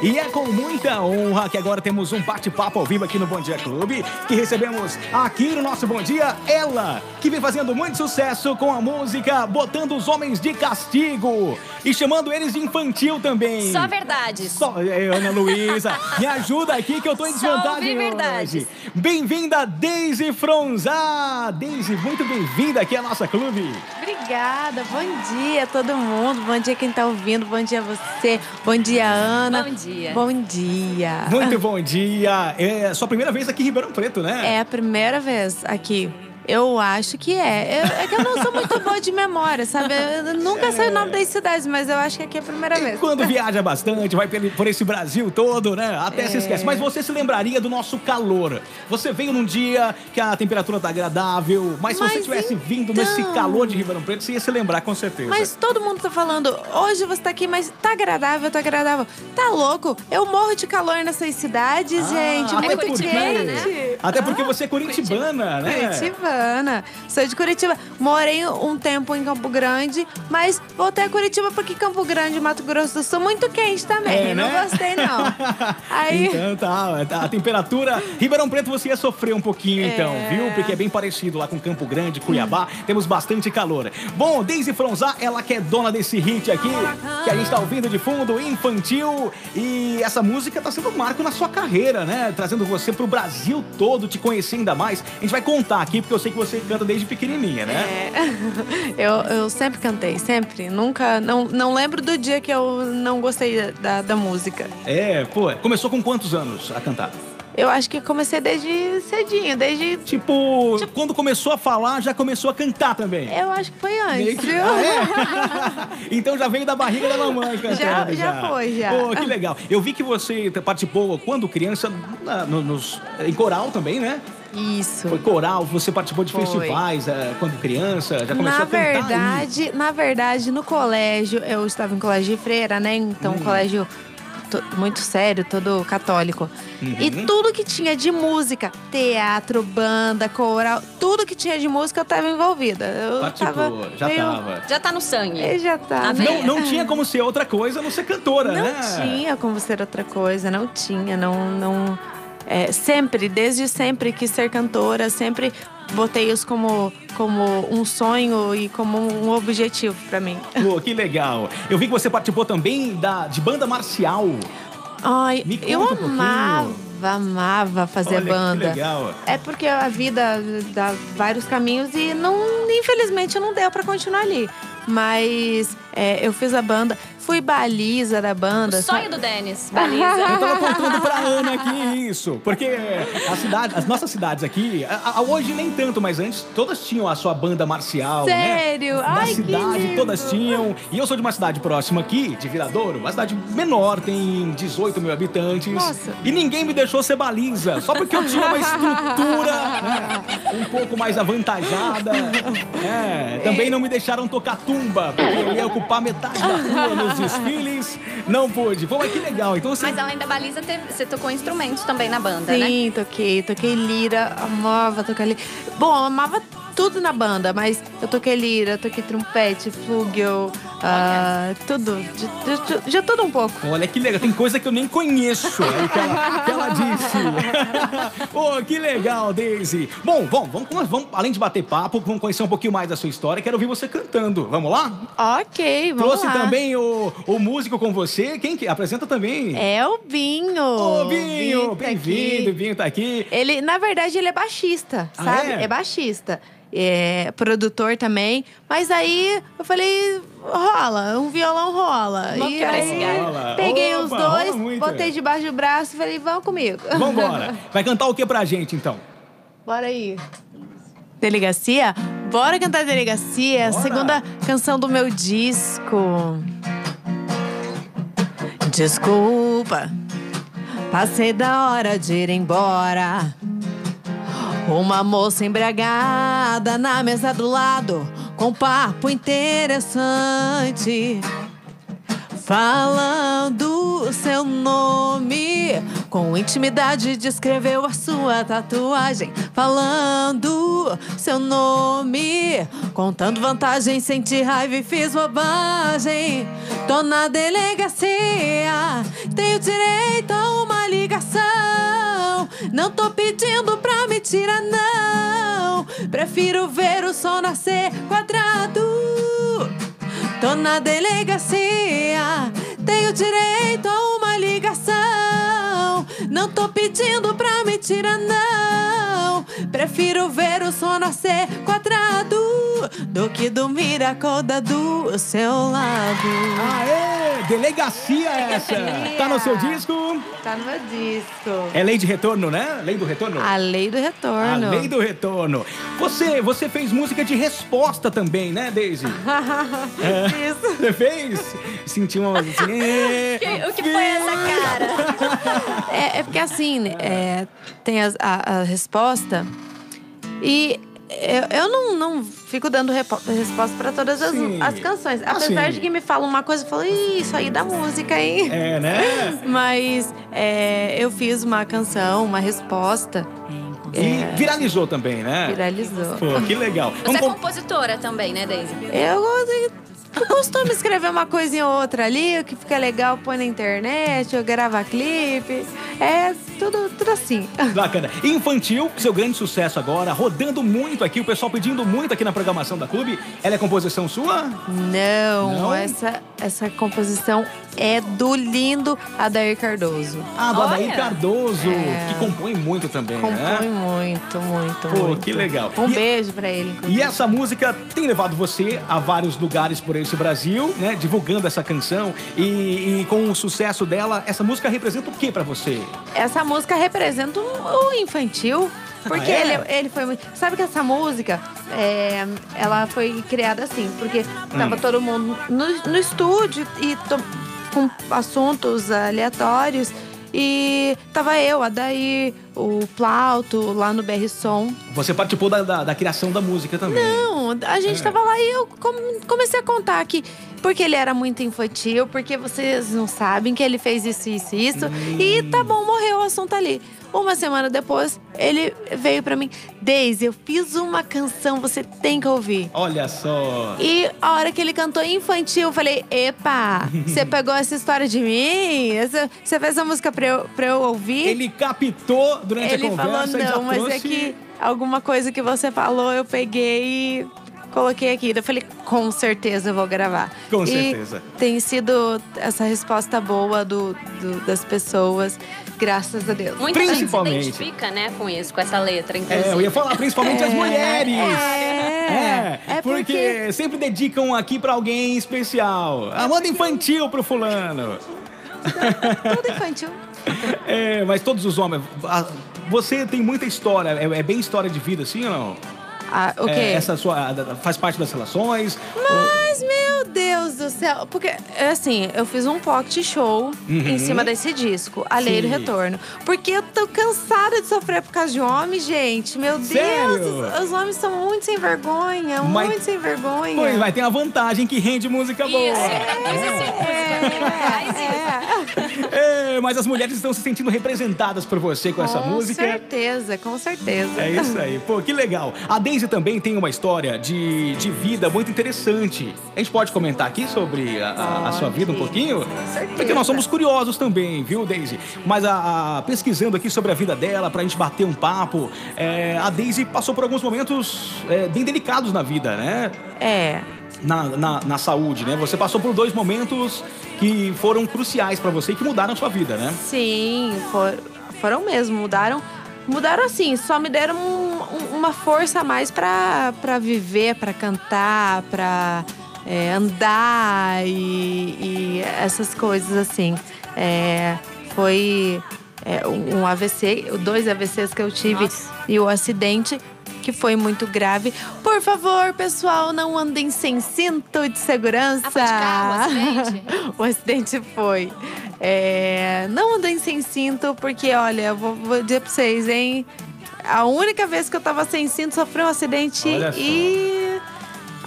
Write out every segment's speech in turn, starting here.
E é com muita honra que agora temos um bate-papo ao vivo aqui no Bom Dia Clube, que recebemos aqui no nosso Bom Dia ela, que vem fazendo muito sucesso com a música Botando os Homens de Castigo e chamando eles de infantil também. Só verdades. Só, é, Ana Luísa, me ajuda aqui que eu tô em desvantagem verdades. hoje. Bem-vinda, Daisy Fronzá. Daisy, muito bem-vinda aqui à nossa clube. Obrigada, bom dia a todo mundo, bom dia quem tá ouvindo, bom dia a você, bom dia Ana. Bom dia. Bom dia. Muito bom dia. É sua primeira vez aqui em Ribeirão Preto, né? É a primeira vez aqui. Eu acho que é. Eu- é que eu não sou muito boa de memória, sabe? Eu nunca sei o nome das cidades, mas eu acho que aqui é a primeira vez. Quando viaja bastante, vai por esse Brasil todo, né? Até se esquece. Mas você se lembraria do nosso calor. Você veio num dia que a temperatura tá agradável, mas se você Mas tivesse vindo então- nesse calor de Ribeirão Preto, você ia se lembrar com certeza. Mas todo mundo tá falando, hoje você tá aqui, mas tá agradável, tá agradável. Tá louco? Eu morro de calor nessas cidades, Ah, gente. Muito porque- quente. né? Até porque você é curitibana, né? Curitibana. Sou de Curitiba. Morei um tempo em Campo Grande, mas voltei a Curitiba porque Campo Grande, Mato Grosso do Sul, muito quente também. É, Não né? gostei, não. Aí. Então tá, a temperatura. Ribeirão Preto você ia sofrer um pouquinho, então, É. viu? Porque é bem parecido lá com Campo Grande, Cuiabá. Temos bastante calor. Bom, Daisy Fronzá, ela que é dona desse hit aqui, que a gente tá ouvindo de fundo, infantil. E essa música tá sendo um marco na sua carreira, né? Trazendo você pro Brasil todo, te conhecer ainda mais. A gente vai contar aqui, porque eu sei que você canta desde pequenininha, né? É. Eu, eu sempre cantei, sempre. Nunca. Não, não lembro do dia que eu não gostei da, da música. É, pô, começou com quantos anos a cantar? Eu acho que comecei desde cedinho, desde. Tipo, quando começou a falar, já começou a cantar também. Eu acho que foi antes, que- viu? Ah, é? então já veio da barriga da mamãe cantando. Já- já foi, já. Pô, que legal. Eu vi que você participou, quando criança, na- no- nos, em coral também, né? Isso. Foi coral, você participou de Foi. festivais eh, quando criança, já começou Na a cantar. aí. verdade, na verdade, no colégio, eu estava em colégio de freira, né? Então, Hum. um colégio muito sério, todo católico. Uhum. E tudo que tinha de música, teatro, banda, coral, tudo que tinha de música eu estava envolvida. Eu Participou, tava já meio... tava. Já tá no sangue. Eu já tava. Veia. Não, não tinha como ser outra coisa a não ser cantora, Não né? tinha como ser outra coisa, não tinha, não, não. É, sempre, desde sempre quis ser cantora, sempre botei isso como, como um sonho e como um objetivo pra mim. Pô, que legal. Eu vi que você participou também da, de banda marcial. Ai, eu um amava, amava fazer Olha, banda. Que legal. É porque a vida dá vários caminhos e não, infelizmente não deu pra continuar ali. Mas é, eu fiz a banda, fui baliza da banda. Sonho sabe? do Denis, Eu baliza. tava contando pra Ana aqui isso, porque a cidade, as nossas cidades aqui, a- a- hoje nem tanto, mas antes todas tinham a sua banda marcial, Sério? né? Da Ai, que cidade, todas tinham. E eu sou de uma cidade próxima aqui, de Viradouro, uma cidade menor, tem 18 mil habitantes. Nossa. E ninguém me deixou ser baliza, só porque eu tinha uma estrutura né, um pouco mais avantajada. É, também não me deixaram tocar tumba, porque eu ia ocupar metade da rua nos desfiles. Não pude. Pô, mas que legal. Então você Mas além da baliza, teve- você tocou instrumentos também na banda, né? Sim, toquei. Toquei lira, amava tocar lira. Bom, eu amava tudo na banda, mas eu toquei lira, toquei trompete, flugel, ah, tudo. De, de- de- de tudo um pouco. Olha que legal, tem coisa que eu nem conheço é o que ela, que ela disse. Pô, que legal, Daisy. Bom, vamos, vamos, vamos, além de bater papo, vamos conhecer um pouquinho mais da sua história. Quero ouvir você cantando. Vamos lá? Ok, vamos Trouxe lá. também o, o músico com você. Quem que apresenta também? É o Binho. Ô, O Binho, tá bem-vindo, aqui. Binho tá aqui. Ele, na verdade, ele é baixista, Ah, sabe? é? É? baixista. É produtor também. Mas aí eu falei, rola, um violão rola. E aí galho. Rola. peguei Opa, os dois, muito. botei debaixo do braço e falei, vamos comigo. Vambora. Vai cantar o que pra gente, então? Bora aí. Delegacia? Bora cantar Delegacia, Bora. segunda canção do meu disco. Desculpa, passei da hora de ir embora. Uma moça embriagada na mesa do lado, com papo interessante. Falando seu nome, Com intimidade descreveu a sua tatuagem, falando seu nome, contando vantagem, senti raiva e fiz bobagem. Tô na delegacia, tenho direito a uma ligação. Não tô pedindo pra me tirar, não. Prefiro ver o sol nascer quadrado. Tô na delegacia, tenho direito a uma ligação. Não tô pedindo pra me tirar, não. Prefiro ver o sol nascer quadrado do que dormir acordado do seu lado. Aê! Delegacia essa! Tá no seu disco? Tá no meu disco. É lei de retorno, né? Lei do retorno? A lei do A retorno. lei do retorno. Você, você fez música de resposta também, né, Daisy? É. Isso. Você fez? Senti uma assim. é, o que foi essa cara? É, é porque assim, é, tem as- a, a resposta e eu, eu não, não fico dando resposta pra todas as, as canções. Ah, Apesar sim. de que me falam uma coisa, eu falo, "Ih, isso aí da música, hein? É, né? Mas é, eu fiz uma canção, uma resposta, E viralizou também, né? viralizou. Pô, que legal. Você é Vamos com- compositora também, né, Daisy? Eu, eu costumo escrever uma coisinha ou outra ali, o que fica legal, põe na internet, eu gravo clipe. É tudo, tudo assim. Bacana. Infantil, seu grande sucesso agora, rodando muito aqui, o pessoal pedindo muito aqui na programação da Clube. Ela é composição sua? Não, Não? Essa, essa composição é do lindo Adair Cardoso. Ah, do Adair. Cardoso, É. que compõe muito também, Compõe né? muito, muito, Pô, muito. que legal. Um E- beijo pra ele, inclusive. E essa música tem levado você a vários lugares por esse Brasil, né? Divulgando essa canção. E, e com o sucesso dela, essa música representa o que pra você? Essa música representa o infantil. Porque Ah, é? ele, ele foi muito. Sabe que essa música, é, ela foi criada assim, porque tava Hum. todo mundo no, no estúdio e to- com assuntos aleatórios. E tava eu, a Daí, o Plauto, lá no BR Som. Você participou da, da, da criação da música também. Não, a gente É. tava lá e eu com- comecei a contar que porque ele era muito infantil, porque vocês não sabem que ele fez isso, isso, isso. E tá bom, morreu o assunto ali. Uma semana depois, ele veio pra mim, Daisy, eu fiz uma canção, você tem que ouvir. Olha só. E a hora que ele cantou infantil, eu falei: Epa, você pegou essa história de mim? Você fez a música pra eu, pra eu ouvir? Ele captou durante Ele a conversa falou, e já não, mas trouxe... é que alguma coisa que você falou, eu peguei e coloquei aqui. Eu falei, com certeza eu vou gravar. Com E certeza. tem sido essa resposta boa do, do- das pessoas, graças a Deus. Muita gente se Principalmente. identifica, né, com isso, com essa letra, inclusive. É, eu ia falar principalmente as mulheres. É, é porque... porque- sempre dedicam aqui pra alguém especial. A moda infantil pro fulano. Tudo infantil. É, mas todos os homens. a- Você tem muita história, é, é bem história de vida, assim ou não? Ah, o quê? É, essa sua faz parte das relações? Mas, meu Deus do céu. Porque, assim, eu fiz um pocket show em cima desse disco, A Lei do Uhum. Retorno. Porque eu tô cansada de sofrer por causa de homem, gente. Meu Sério? Deus, os, os homens são muito sem vergonha, Mas- muito sem vergonha. Pois vai, tem a vantagem que rende música boa. Isso, traduz esse música. Faz isso. É, mas as mulheres estão se sentindo representadas por você com, essa música. Com certeza, com certeza. É isso aí, pô, que legal. A Daisy também tem uma história de, de vida muito interessante. A gente pode comentar aqui sobre a, a- a sua vida um pouquinho? Porque nós somos curiosos também, viu, Daisy? Mas a, a- pesquisando aqui sobre a vida dela, pra gente bater um papo, é, a Daisy passou por alguns momentos é, bem delicados na vida, né? É. Na, na, na saúde, né? Você passou por dois momentos que foram cruciais pra você e que mudaram a sua vida, né? Sim, for- foram mesmo, mudaram. Mudaram assim, só me deram um- um- uma força a mais pra viver, pra cantar, pra é, andar e, e essas coisas assim. É, foi é, um AVC, dois AVCs que eu tive Nossa. e o acidente que foi muito grave. Por favor, pessoal, não andem sem cinto de segurança. Ah, o acidente? o acidente foi. É, não andem sem cinto, porque, olha, eu vou, vou dizer pra vocês, hein? A única vez que eu tava sem cinto, sofri um acidente e.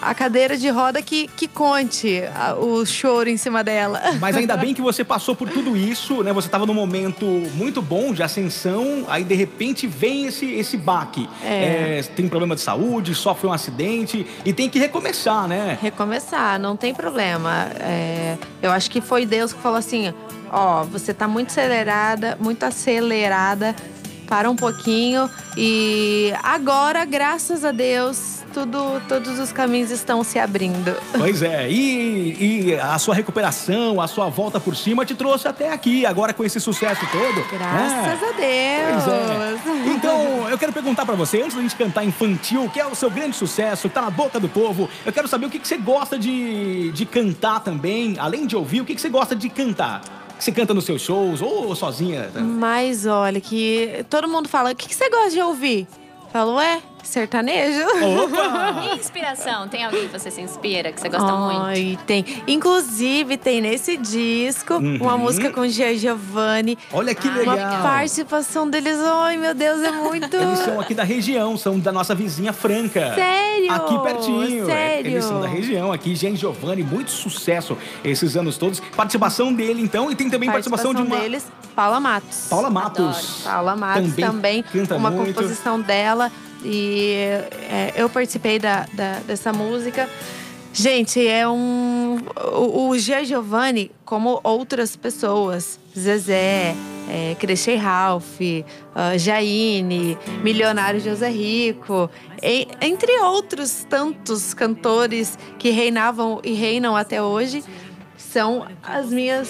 a cadeira de roda que, que conte a, o choro em cima dela. Mas ainda bem que você passou por tudo isso, né? Você estava num momento muito bom de ascensão, aí de repente vem esse, esse baque. É. É, tem problema de saúde, sofre um acidente e tem que recomeçar, né? Recomeçar, não tem problema. É, eu acho que foi Deus que falou assim: ó, você tá muito acelerada, muito acelerada, para um pouquinho. E agora, graças a Deus, tudo, todos os caminhos estão se abrindo. Pois é, e, e a sua recuperação, a sua volta por cima te trouxe até aqui, agora com esse sucesso todo. Graças né? a Deus. É. Então, eu quero perguntar pra você, antes da gente cantar infantil, que é o seu grande sucesso, que tá na boca do povo, eu quero saber o que, que você gosta de, de cantar também, além de ouvir, o que, que você gosta de cantar? Você canta nos seus shows ou sozinha? Mas olha, que todo mundo fala, o que, que você gosta de ouvir? Falo, ué, sertanejo. Opa! E inspiração? Tem alguém que você se inspira, que você gosta Ai, muito? tem. Inclusive, tem nesse disco uma Uhum. música com o Gia Giovanni. Olha que Ai, legal. Uma participação deles, ai meu Deus, é muito. Eles são aqui da região, são da nossa vizinha Franca. Sério? Aqui pertinho. é. Sério? Eles são da região aqui. Jean Giovanni, muito sucesso esses anos todos. Participação dele, então, e tem também participação, de uma. deles, Paula Matos. Paula Matos. Paula Matos também, canta uma muito. composição dela. E é, eu participei da, da- dessa música. Gente, é um. O, o Gia Giovanni, como outras pessoas, Zezé, é, Ralph, ah, Jaine, Milionário José Rico, e- entre outros tantos cantores que reinavam e reinam até hoje, são as minhas.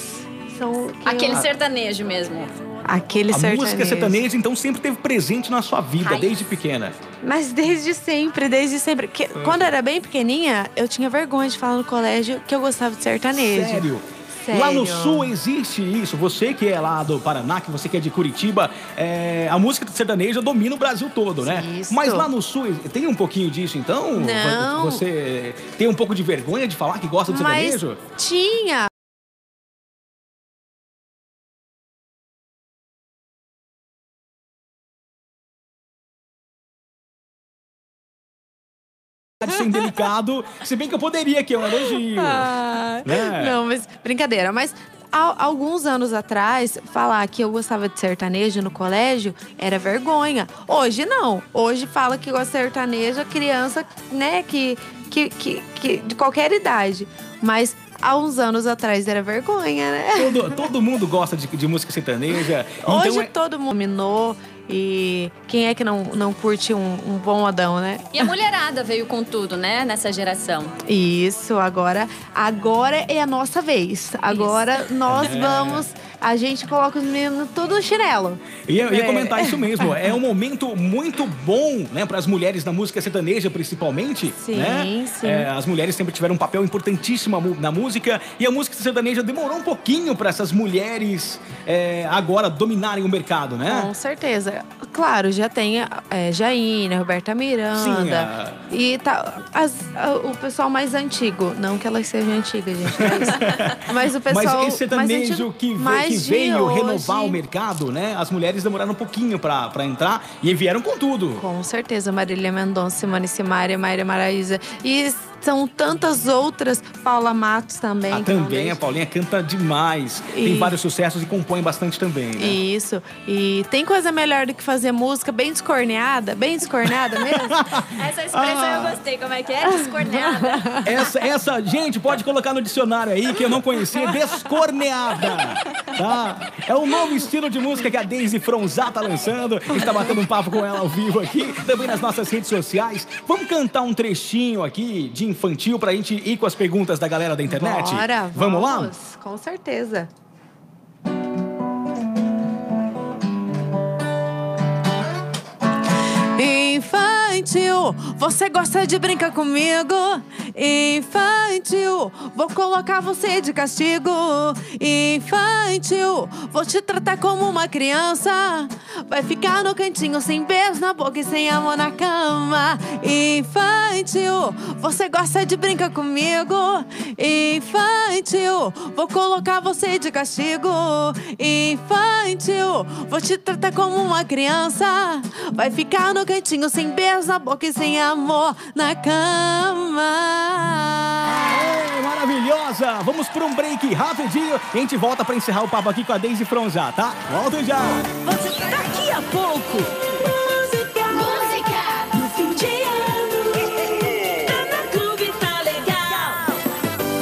São Aquele eu- sertanejo mesmo. Aquele A sertanejo. música sertaneja, então, sempre teve presente na sua vida, Raiz. desde pequena. Mas desde sempre, desde sempre. Que- Quando eu era bem pequenininha, eu tinha vergonha de falar no colégio que eu gostava de sertanejo. Sério? Sério. Lá no sul existe isso. Você que é lá do Paraná, que você que é de Curitiba, é, a música sertaneja domina o Brasil todo, né? Isso. Mas lá no sul tem um pouquinho disso, então? Não. Você tem um pouco de vergonha de falar que gosta de Mas sertanejo? tinha. De ser indelicado, se bem que eu poderia, que é um elogio. Ah, Né? Não, mas brincadeira. Mas há alguns anos atrás, falar que eu gostava de sertanejo no colégio era vergonha. Hoje não. Hoje fala que gosta de sertanejo a criança, né, que, que, que, que- de qualquer idade. Mas há uns anos atrás era vergonha, né? Todo, todo mundo gosta de, de música sertaneja. Hoje então é- todo mundo dominou e quem é que não, não curte um, um bom Adão, né? E a mulherada veio com tudo, né? Nessa geração. Isso, agora, agora é a nossa vez. Agora nós É. vamos, a gente coloca os meninos tudo no chinelo. E eu ia É. comentar isso mesmo. É um momento muito bom, né, para as mulheres na música sertaneja, principalmente. Sim, né? sim. É, as mulheres sempre tiveram um papel importantíssimo na música e a música sertaneja demorou um pouquinho para essas mulheres é, agora dominarem o mercado, né? Com certeza. Claro, já tem é, Jaine, Roberta Miranda. Sim, a- E tá, as- a- o pessoal mais antigo. Não que elas sejam antigas, gente. isso. Mas o pessoal. Mas esse sertanejo mais antigo- que, ve- mais que veio hoje- renovar o mercado, né? As mulheres demoraram um pouquinho pra pra entrar e vieram com tudo. Com certeza, Marília Mendonça, Simone Simaria, Maíra Maraíza. E são tantas outras, Paula Matos também. Ah, que não também, a. Paulinha canta demais. Tem E- vários sucessos e compõe bastante também, né? Isso. E tem coisa melhor do que fazer música bem descorneada, bem descorneada mesmo. Essa expressão eu gostei. Como é que é? Descorneada. Essa, essa, gente, pode colocar no dicionário aí que eu não conhecia, descorneada, tá? É um novo estilo de música que a Daisy Fronzá tá lançando. A gente tá batendo um papo com ela ao vivo aqui, também nas nossas redes sociais. Vamos cantar um trechinho aqui de infantil pra gente ir com as perguntas da galera da internet? Bora, Vamos lá? vamos, Com certeza. Infantil, você gosta de brincar comigo? Infantil, vou colocar você de castigo. Infantil, vou te tratar como uma criança. Vai ficar no cantinho sem beijo na boca e sem amor na cama. Infantil, você gosta de brincar comigo? Infantil, vou colocar você de castigo. Infantil. Vou te tratar como uma criança. Vai ficar no cantinho sem beijo na boca e sem amor na cama. Maravilhosa! Vamos para um break rapidinho e a gente volta para encerrar o papo aqui com a Daisy Fronzá, tá? Volta já! Daqui a pouco. Música. Música. No fim de ano. Tá na clube, tá legal.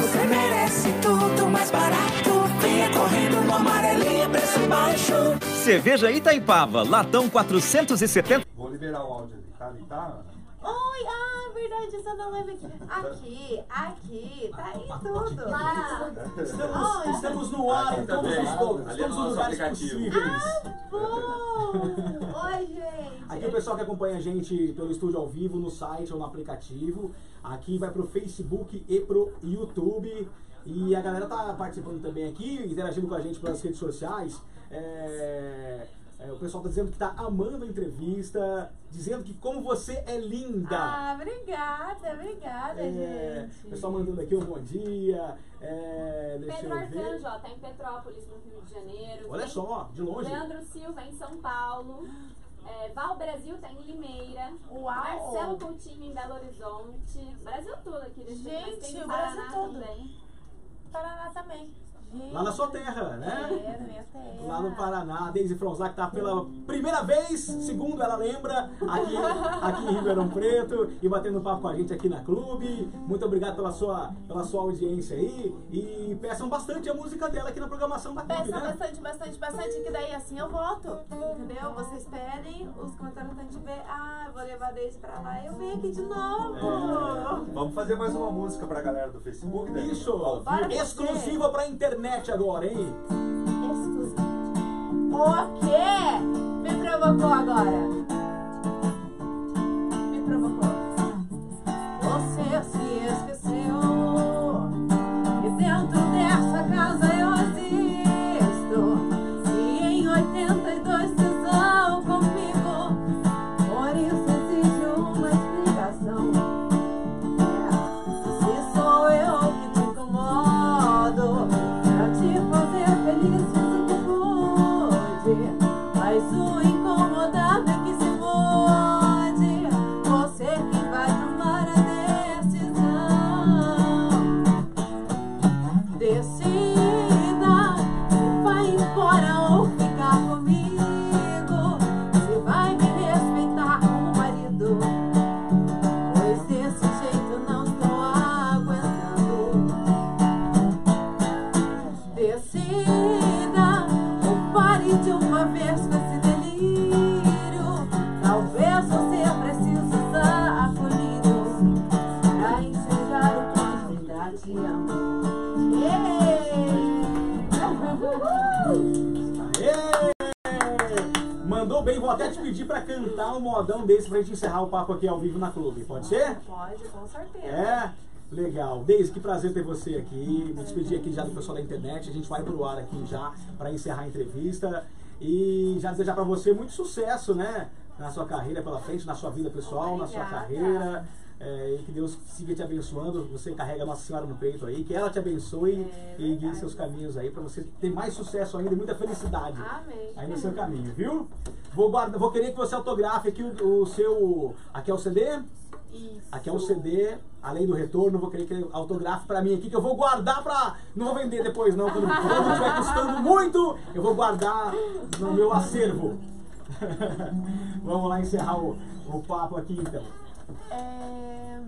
Você merece tudo mais barato. Venha correndo no amarelinho, preço baixo. Cerveja Itaipava, latão 470. Vou liberar o áudio ali, tá? Ali, tá? Oi, ah, verdade, essa não leva aqui. Aqui, aqui, tá aí tudo. Lá. Oi. Estamos no ar em todos os pontos, Ali é todos os nosso lugares aplicativo. possíveis. Bom. Oi, gente. Aqui o pessoal que acompanha a gente pelo estúdio ao vivo, no site ou no aplicativo. Aqui vai pro Facebook e pro YouTube. E a galera tá participando também aqui, interagindo com a gente pelas redes sociais. É, é, o pessoal tá dizendo que tá amando a entrevista, dizendo que como você é linda. Ah, obrigada, obrigada, É, gente. o pessoal mandando aqui um bom dia. É, deixa Pedro eu ver. Arcanjo, ó, tá em Petrópolis, no Rio de Janeiro. Olha Tem só, de longe. Leandro Silva em São Paulo. É, Val Brasil tá em Limeira. Uau. Marcelo Coutinho em Belo Horizonte. Brasil todo aqui Gente, tem o Paraná Brasil todo. também. Paraná também. Gente. Lá na sua terra, né? É, na minha terra. Lá no Paraná, a Daisy Fronzak tá pela primeira vez, segundo ela lembra, aqui, aqui em Ribeirão Preto e batendo papo com a gente aqui na clube. Muito obrigado pela sua, pela sua audiência aí e peçam bastante a música dela aqui na programação da clube, Peça né? bastante, bastante, bastante, que daí assim eu voto. Entendeu? Vocês pedem, os comentários a gente vê, ah, eu vou levar desde pra lá, eu venho aqui de novo. Vamos fazer mais uma música pra galera do Facebook, né? Isso, exclusiva pra internet agora, hein? O quê? Me provocou agora. Modão desse pra gente encerrar o papo aqui ao vivo na clube, pode ser? Pode, com certeza. É? Legal. Deise, que prazer ter você aqui. Me despedir aqui já do pessoal da internet. A gente vai pro ar aqui já para encerrar a entrevista. E já desejar para você muito sucesso, né? Na sua carreira pela frente, na sua vida pessoal, na sua Obrigada. carreira. É, e que Deus siga te abençoando. Você carrega a Nossa Senhora no peito aí. Que ela te abençoe É e guie seus caminhos aí para você ter mais sucesso ainda e muita felicidade Amém. aí no seu caminho, viu? Vou, vou querer que você autografe aqui o, o seu. Aqui é o CD? Isso. Aqui é o CD, além do retorno, vou querer que ele autografe pra mim aqui, que eu vou guardar pra. Não vou vender depois, não. Quando, quando estiver custando muito, eu vou guardar no meu acervo. Vamos lá encerrar o, o papo aqui então. É,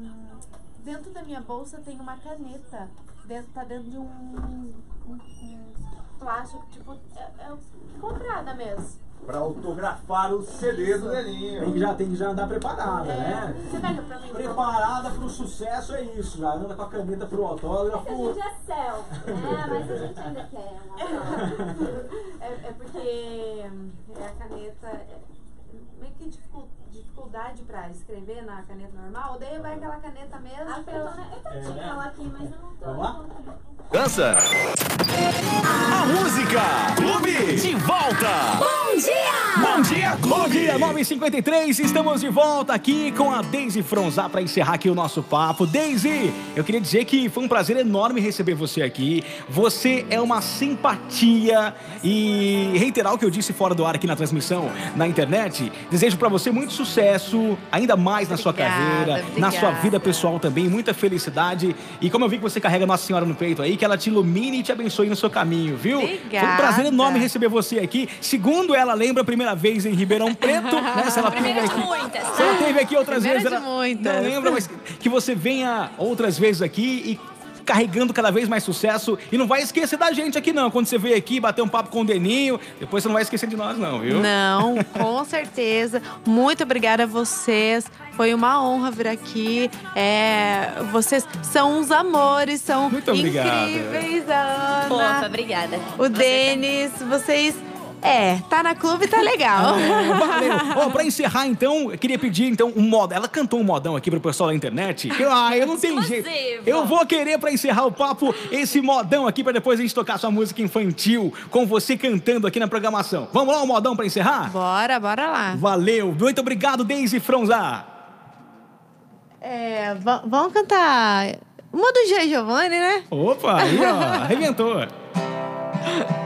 dentro da minha bolsa tem uma caneta. Dentro, tá dentro de um, um- um plástico, tipo, é, é comprada mesmo. Pra autografar o CD do Tem Nelinho. que já, tem que já andar preparada, É, né? Você pega pra mim? Preparada pro sucesso é isso, já anda com a caneta pro autógrafo. A gente é selfie, né? Mas a gente ainda quer autógrafo. É, é porque é a caneta. é meio que dificu- dificuldade pra escrever na caneta normal, daí vai aquela caneta mesmo. Ah, pela- eu tô- eu tô É, tinha né? ela aqui, mas eu não tô. Vamos lá? Dança. A música. Clube. De volta. Bom dia! Bom dia. Dia Bom Clube. dia, 9h53, estamos de volta aqui com a Daisy Fronzá para encerrar aqui o nosso papo. Daisy, eu queria dizer que foi um prazer enorme receber você aqui. Você é uma simpatia e reiterar o que eu disse fora do ar aqui na transmissão na internet. Desejo para você muito sucesso, ainda mais na sua Obrigada, carreira, na sua obrigada. vida pessoal também, muita felicidade. E como eu vi que você carrega Nossa Senhora no peito aí, que ela te ilumine e te abençoe no seu caminho, viu? Foi um prazer Obrigada. enorme receber você aqui. Segundo ela lembra a primeira vez em Ribeirão Preto, né? Se ela Primeira teve de aqui. muitas. Se ela teve aqui outras Primeira vezes. ela muitas. Não lembra, mas que você venha outras vezes aqui e carregando cada vez mais sucesso. E não vai esquecer da gente aqui, não. Quando você veio aqui bater um papo com o Deninho, depois você não vai esquecer de nós, não, viu? Não, com certeza. Muito obrigada a vocês. Foi uma honra vir aqui. É, vocês são uns amores, são Muito obrigado. incríveis. A Ana, obrigada. o Denis, vocês. É, tá na clube, tá legal. É, valeu. Ó, pra encerrar, então, eu queria pedir, então, um modo. Ela cantou um modão aqui pro pessoal da internet. Eu, ah, eu não tenho jeito. Eu vou querer, pra encerrar o papo, esse modão aqui, pra depois a gente tocar sua música infantil, com você cantando aqui na programação. Vamos lá, um modão pra encerrar? Bora, bora lá. Valeu. Muito obrigado, Daisy Fronzá. É, va- vamos cantar uma do G. Giovanni, né? Opa, aí, ó, arrebentou.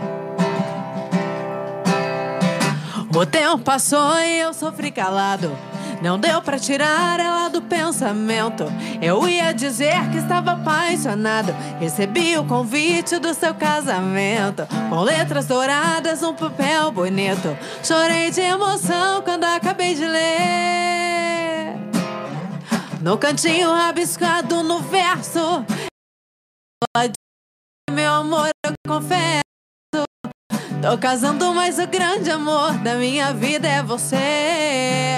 O tempo passou e eu sofri calado. Não deu pra tirar ela do pensamento. Eu ia dizer que estava apaixonado. Recebi o convite do seu casamento. Com letras douradas, um papel bonito. Chorei de emoção quando acabei de ler. No cantinho rabiscado no verso. Meu amor, eu confesso. Tô casando, mas o grande amor da minha vida é você.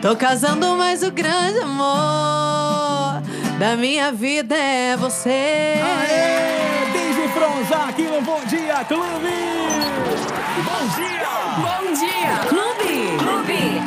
Tô casando, mas o grande amor da minha vida é você. Aê, Daisy Fronzá aqui no Bom Dia Clube. Bom dia. Bom dia, Clube! Clube!